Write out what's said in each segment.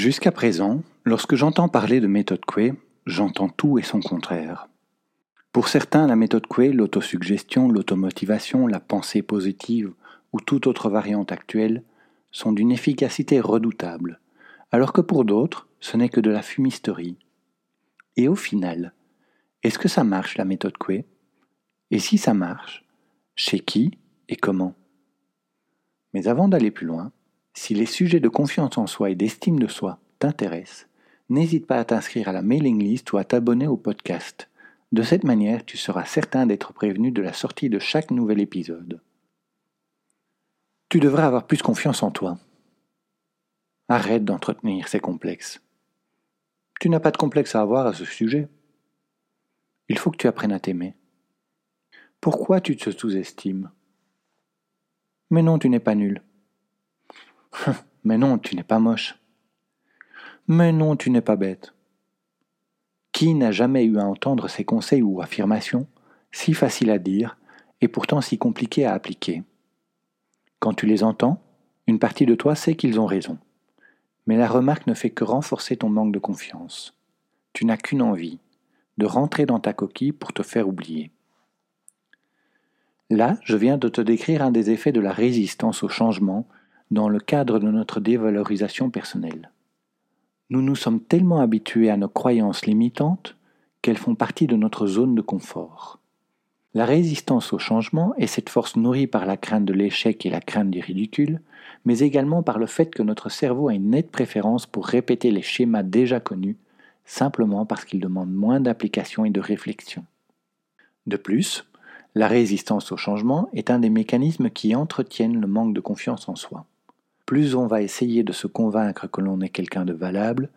Jusqu'à présent, lorsque j'entends parler de méthode Coué, j'entends tout et son contraire. Pour certains, la méthode Coué, l'autosuggestion, l'automotivation, la pensée positive ou toute autre variante actuelle sont d'une efficacité redoutable, alors que pour d'autres, ce n'est que de la fumisterie. Et au final, est-ce que ça marche la méthode Coué Et si ça marche, chez qui et comment? Mais avant d'aller plus loin, si les sujets de confiance en soi et d'estime de soi t'intéressent, n'hésite pas à t'inscrire à la mailing list ou à t'abonner au podcast. De cette manière, tu seras certain d'être prévenu de la sortie de chaque nouvel épisode. Tu devrais avoir plus confiance en toi. Arrête d'entretenir ces complexes. Tu n'as pas de complexe à avoir à ce sujet. Il faut que tu apprennes à t'aimer. Pourquoi tu te sous-estimes? Mais non, tu n'es pas nul. Mais non, tu n'es pas moche. Mais non, tu n'es pas bête. Qui n'a jamais eu à entendre ces conseils ou affirmations, si faciles à dire et pourtant si compliqués à appliquer? Quand tu les entends, une partie de toi sait qu'ils ont raison. Mais la remarque ne fait que renforcer ton manque de confiance. Tu n'as qu'une envie, de rentrer dans ta coquille pour te faire oublier. Là, je viens de te décrire un des effets de la résistance au changement dans le cadre de notre dévalorisation personnelle. Nous nous sommes tellement habitués à nos croyances limitantes qu'elles font partie de notre zone de confort. La résistance au changement est cette force nourrie par la crainte de l'échec et la crainte du ridicule, mais également par le fait que notre cerveau a une nette préférence pour répéter les schémas déjà connus, simplement parce qu'ils demandent moins d'application et de réflexion. De plus, la résistance au changement est un des mécanismes qui entretiennent le manque de confiance en soi. Plus on va essayer de se convaincre que l'on est quelqu'un de valable,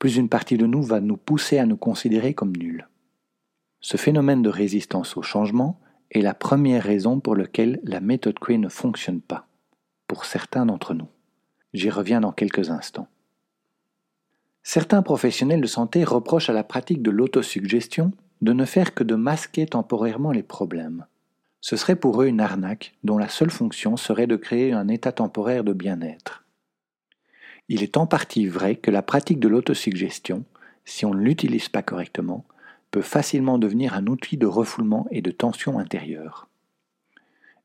plus une partie de nous va nous pousser à nous considérer comme nuls. Ce phénomène de résistance au changement est la première raison pour laquelle la méthode Coué ne fonctionne pas, pour certains d'entre nous. J'y reviens dans quelques instants. Certains professionnels de santé reprochent à la pratique de l'autosuggestion de ne faire que de masquer temporairement les problèmes. Ce serait pour eux une arnaque dont la seule fonction serait de créer un état temporaire de bien-être. Il est en partie vrai que la pratique de l'autosuggestion, si on ne l'utilise pas correctement, peut facilement devenir un outil de refoulement et de tension intérieure.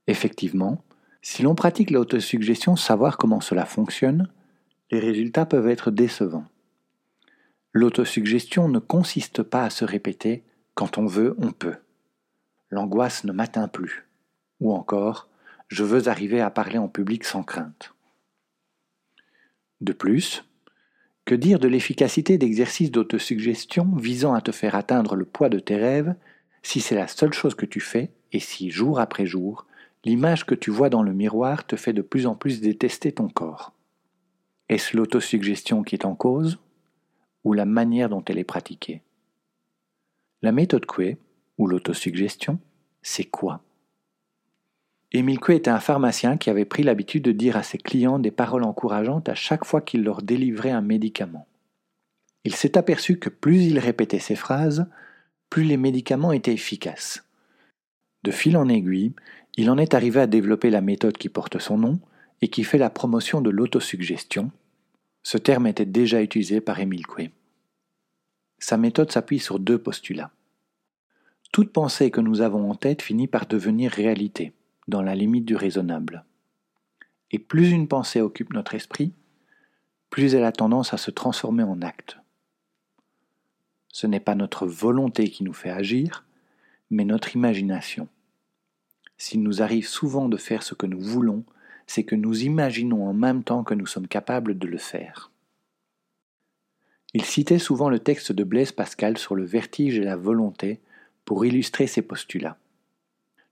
Effectivement, si l'on pratique l'autosuggestion, savoir comment cela fonctionne, les résultats peuvent être décevants. L'autosuggestion ne consiste pas à se répéter quand on veut, on peut. L'angoisse ne m'atteint plus. Ou encore, je veux arriver à parler en public sans crainte. De plus, que dire de l'efficacité d'exercices d'autosuggestion visant à te faire atteindre le poids de tes rêves si c'est la seule chose que tu fais et si, jour après jour, l'image que tu vois dans le miroir te fait de plus en plus détester ton corps? Est-ce l'autosuggestion qui est en cause ou la manière dont elle est pratiquée? La méthode Coué, ou l'autosuggestion, c'est quoi? Émile Coué était un pharmacien qui avait pris l'habitude de dire à ses clients des paroles encourageantes à chaque fois qu'il leur délivrait un médicament. Il s'est aperçu que plus il répétait ces phrases, plus les médicaments étaient efficaces. De fil en aiguille, il en est arrivé à développer la méthode qui porte son nom et qui fait la promotion de l'autosuggestion. Ce terme était déjà utilisé par Émile Coué. Sa méthode s'appuie sur deux postulats. Toute pensée que nous avons en tête finit par devenir réalité dans la limite du raisonnable. Et plus une pensée occupe notre esprit, plus elle a tendance à se transformer en acte. Ce n'est pas notre volonté qui nous fait agir, mais notre imagination. S'il nous arrive souvent de faire ce que nous voulons, c'est que nous imaginons en même temps que nous sommes capables de le faire. Il citait souvent le texte de Blaise Pascal sur le vertige et la volonté pour illustrer ses postulats.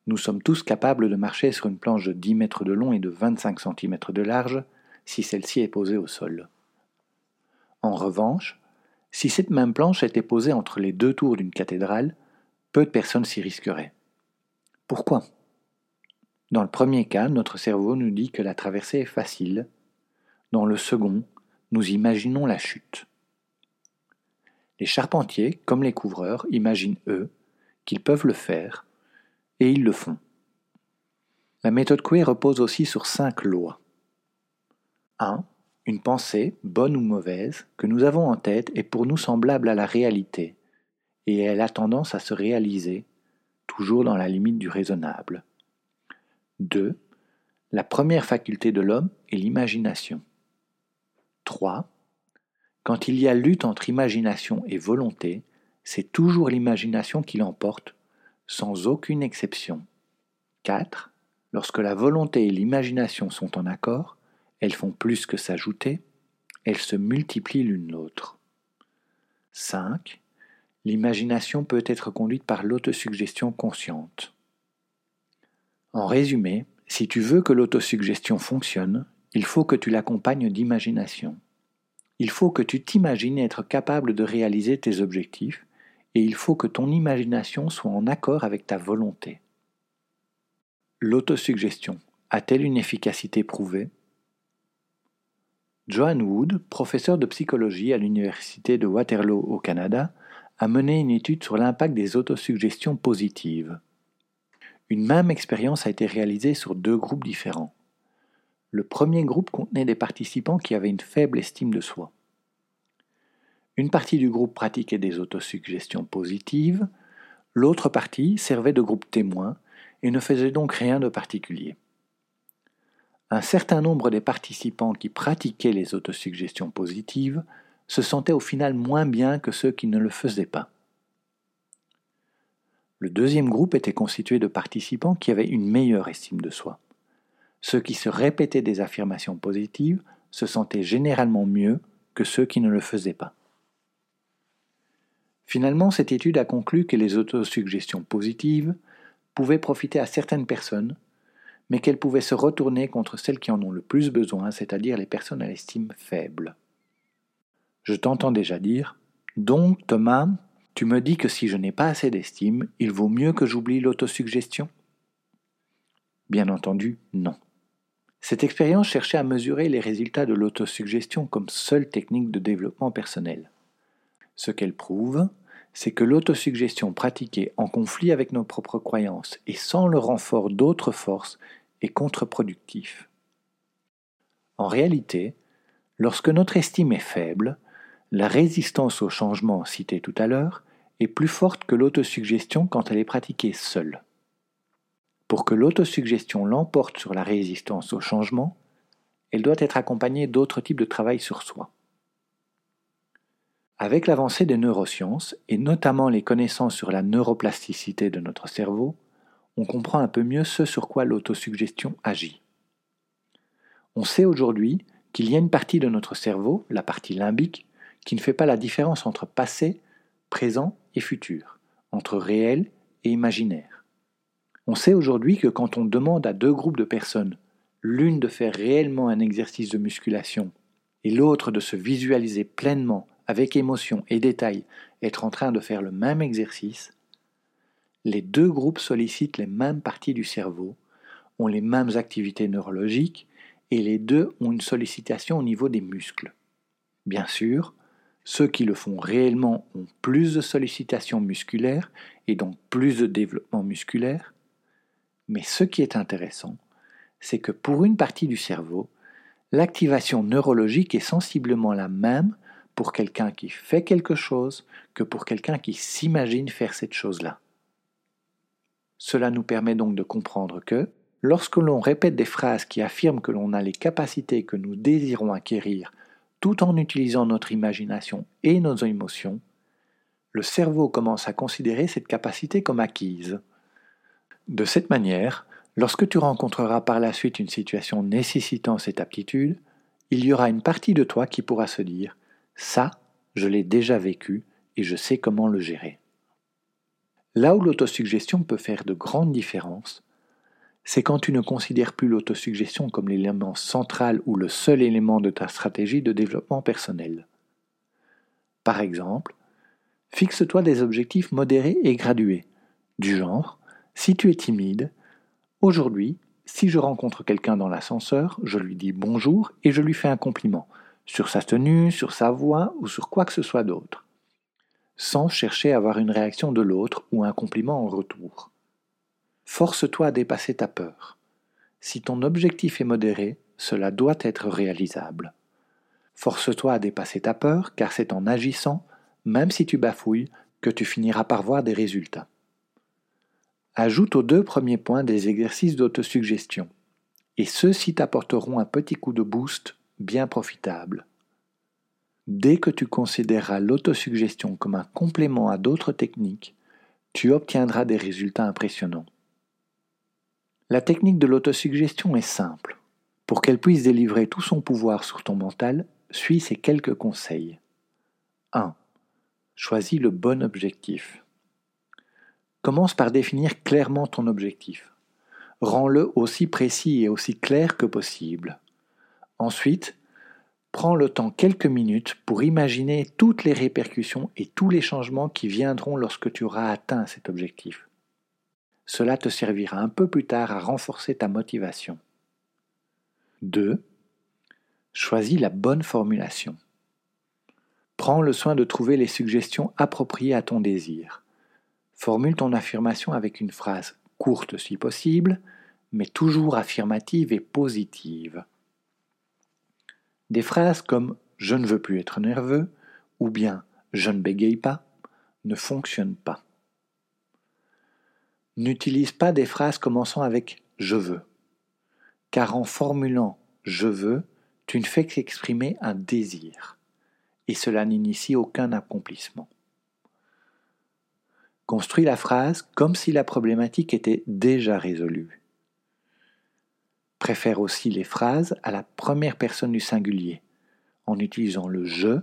Nous sommes tous capables de marcher sur une planche de 10 mètres de long et de 25 cm de large si celle-ci est posée au sol. En revanche, si cette même planche était posée entre les deux tours d'une cathédrale, peu de personnes s'y risqueraient. Pourquoi? Dans le premier cas, notre cerveau nous dit que la traversée est facile. Dans le second, nous imaginons la chute. Les charpentiers, comme les couvreurs, imaginent, eux, qu'ils peuvent le faire, et ils le font. La méthode Coué repose aussi sur cinq lois. 1. Une pensée, bonne ou mauvaise, que nous avons en tête est pour nous semblable à la réalité, et elle a tendance à se réaliser, toujours dans la limite du raisonnable. 2. La première faculté de l'homme est l'imagination. 3. Quand il y a lutte entre imagination et volonté, c'est toujours l'imagination qui l'emporte, sans aucune exception. 4. Lorsque la volonté et l'imagination sont en accord, elles font plus que s'ajouter, elles se multiplient l'une l'autre. 5. L'imagination peut être conduite par l'autosuggestion consciente. En résumé, si tu veux que l'autosuggestion fonctionne, il faut que tu l'accompagnes d'imagination il faut que tu t'imagines être capable de réaliser tes objectifs et il faut que ton imagination soit en accord avec ta volonté. L'autosuggestion a-t-elle une efficacité prouvée? Joan Wood, professeur de psychologie à l'Université de Waterloo au Canada, a mené une étude sur l'impact des autosuggestions positives. Une même expérience a été réalisée sur deux groupes différents. Le premier groupe contenait des participants qui avaient une faible estime de soi. Une partie du groupe pratiquait des autosuggestions positives, l'autre partie servait de groupe témoin et ne faisait donc rien de particulier. Un certain nombre des participants qui pratiquaient les autosuggestions positives se sentaient au final moins bien que ceux qui ne le faisaient pas. Le deuxième groupe était constitué de participants qui avaient une meilleure estime de soi. Ceux qui se répétaient des affirmations positives se sentaient généralement mieux que ceux qui ne le faisaient pas. Finalement, cette étude a conclu que les autosuggestions positives pouvaient profiter à certaines personnes, mais qu'elles pouvaient se retourner contre celles qui en ont le plus besoin, c'est-à-dire les personnes à l'estime faible. Je t'entends déjà dire Donc, Thomas, tu me dis que si je n'ai pas assez d'estime, il vaut mieux que j'oublie l'autosuggestion? Bien entendu, non. Cette expérience cherchait à mesurer les résultats de l'autosuggestion comme seule technique de développement personnel. Ce qu'elle prouve, c'est que l'autosuggestion pratiquée en conflit avec nos propres croyances et sans le renfort d'autres forces est contre-productif. En réalité, lorsque notre estime est faible, la résistance au changement cité tout à l'heure est plus forte que l'autosuggestion quand elle est pratiquée seule. Pour que l'autosuggestion l'emporte sur la résistance au changement, elle doit être accompagnée d'autres types de travail sur soi. Avec l'avancée des neurosciences, et notamment les connaissances sur la neuroplasticité de notre cerveau, on comprend un peu mieux ce sur quoi l'autosuggestion agit. On sait aujourd'hui qu'il y a une partie de notre cerveau, la partie limbique, qui ne fait pas la différence entre passé, présent et futur, entre réel et imaginaire. On sait aujourd'hui que quand on demande à deux groupes de personnes, l'une de faire réellement un exercice de musculation et l'autre de se visualiser pleinement, avec émotion et détail, être en train de faire le même exercice, les deux groupes sollicitent les mêmes parties du cerveau, ont les mêmes activités neurologiques et les deux ont une sollicitation au niveau des muscles. Bien sûr, ceux qui le font réellement ont plus de sollicitations musculaires et donc plus de développement musculaire, mais ce qui est intéressant, c'est que pour une partie du cerveau, l'activation neurologique est sensiblement la même pour quelqu'un qui fait quelque chose que pour quelqu'un qui s'imagine faire cette chose-là. Cela nous permet donc de comprendre que, lorsque l'on répète des phrases qui affirment que l'on a les capacités que nous désirons acquérir tout en utilisant notre imagination et nos émotions, le cerveau commence à considérer cette capacité comme acquise. De cette manière, lorsque tu rencontreras par la suite une situation nécessitant cette aptitude, il y aura une partie de toi qui pourra se dire ⁇ ça, je l'ai déjà vécu et je sais comment le gérer ⁇ Là où l'autosuggestion peut faire de grandes différences, c'est quand tu ne considères plus l'autosuggestion comme l'élément central ou le seul élément de ta stratégie de développement personnel. Par exemple, fixe-toi des objectifs modérés et gradués, du genre, si tu es timide, aujourd'hui, si je rencontre quelqu'un dans l'ascenseur, je lui dis bonjour et je lui fais un compliment, sur sa tenue, sur sa voix ou sur quoi que ce soit d'autre, sans chercher à avoir une réaction de l'autre ou un compliment en retour. Force-toi à dépasser ta peur. Si ton objectif est modéré, cela doit être réalisable. Force-toi à dépasser ta peur, car c'est en agissant, même si tu bafouilles, que tu finiras par voir des résultats. Ajoute aux deux premiers points des exercices d'autosuggestion, et ceux-ci t'apporteront un petit coup de boost bien profitable. Dès que tu considéreras l'autosuggestion comme un complément à d'autres techniques, tu obtiendras des résultats impressionnants. La technique de l'autosuggestion est simple. Pour qu'elle puisse délivrer tout son pouvoir sur ton mental, suis ces quelques conseils. 1. Choisis le bon objectif. Commence par définir clairement ton objectif. Rends-le aussi précis et aussi clair que possible. Ensuite, prends le temps quelques minutes pour imaginer toutes les répercussions et tous les changements qui viendront lorsque tu auras atteint cet objectif. Cela te servira un peu plus tard à renforcer ta motivation. 2. Choisis la bonne formulation. Prends le soin de trouver les suggestions appropriées à ton désir. Formule ton affirmation avec une phrase courte si possible, mais toujours affirmative et positive. Des phrases comme je ne veux plus être nerveux ou bien je ne bégaye pas ne fonctionnent pas. N'utilise pas des phrases commençant avec je veux, car en formulant je veux, tu ne fais qu'exprimer un désir, et cela n'initie aucun accomplissement. Construis la phrase comme si la problématique était déjà résolue. Préfère aussi les phrases à la première personne du singulier, en utilisant le je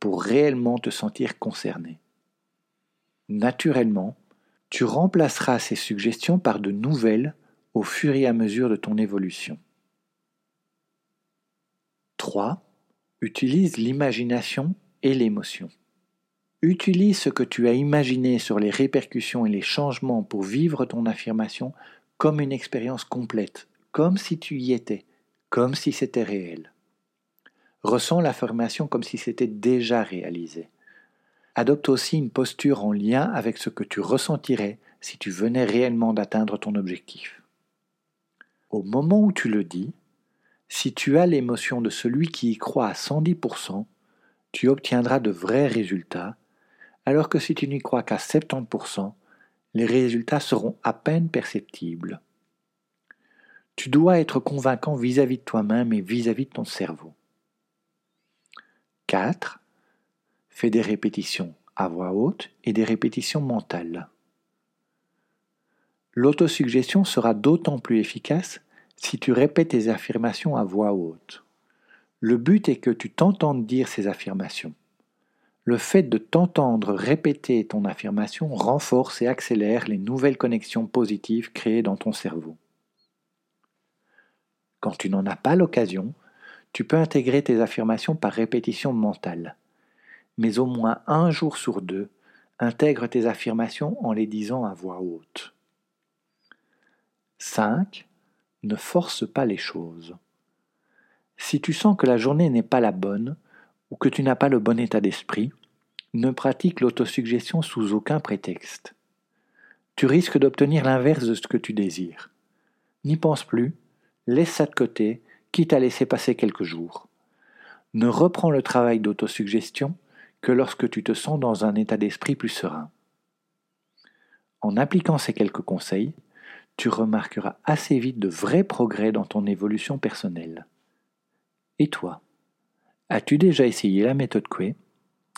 pour réellement te sentir concerné. Naturellement, tu remplaceras ces suggestions par de nouvelles au fur et à mesure de ton évolution. 3. Utilise l'imagination et l'émotion. Utilise ce que tu as imaginé sur les répercussions et les changements pour vivre ton affirmation comme une expérience complète, comme si tu y étais, comme si c'était réel. Ressens l'affirmation comme si c'était déjà réalisé. Adopte aussi une posture en lien avec ce que tu ressentirais si tu venais réellement d'atteindre ton objectif. Au moment où tu le dis, si tu as l'émotion de celui qui y croit à 110%, tu obtiendras de vrais résultats, alors que si tu n'y crois qu'à 70%, les résultats seront à peine perceptibles. Tu dois être convaincant vis-à-vis de toi-même et vis-à-vis -vis de ton cerveau. 4. Fais des répétitions à voix haute et des répétitions mentales. L'autosuggestion sera d'autant plus efficace si tu répètes tes affirmations à voix haute. Le but est que tu t'entendes dire ces affirmations. Le fait de t'entendre répéter ton affirmation renforce et accélère les nouvelles connexions positives créées dans ton cerveau. Quand tu n'en as pas l'occasion, tu peux intégrer tes affirmations par répétition mentale mais au moins un jour sur deux, intègre tes affirmations en les disant à voix haute. 5. Ne force pas les choses. Si tu sens que la journée n'est pas la bonne, ou que tu n'as pas le bon état d'esprit, ne pratique l'autosuggestion sous aucun prétexte. Tu risques d'obtenir l'inverse de ce que tu désires. N'y pense plus, laisse ça de côté, quitte à laisser passer quelques jours. Ne reprends le travail d'autosuggestion que lorsque tu te sens dans un état d'esprit plus serein. En appliquant ces quelques conseils, tu remarqueras assez vite de vrais progrès dans ton évolution personnelle. Et toi As-tu déjà essayé la méthode Coué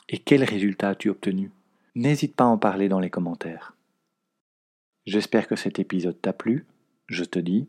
Et quels résultats as-tu obtenu? N'hésite pas à en parler dans les commentaires. J'espère que cet épisode t'a plu. Je te dis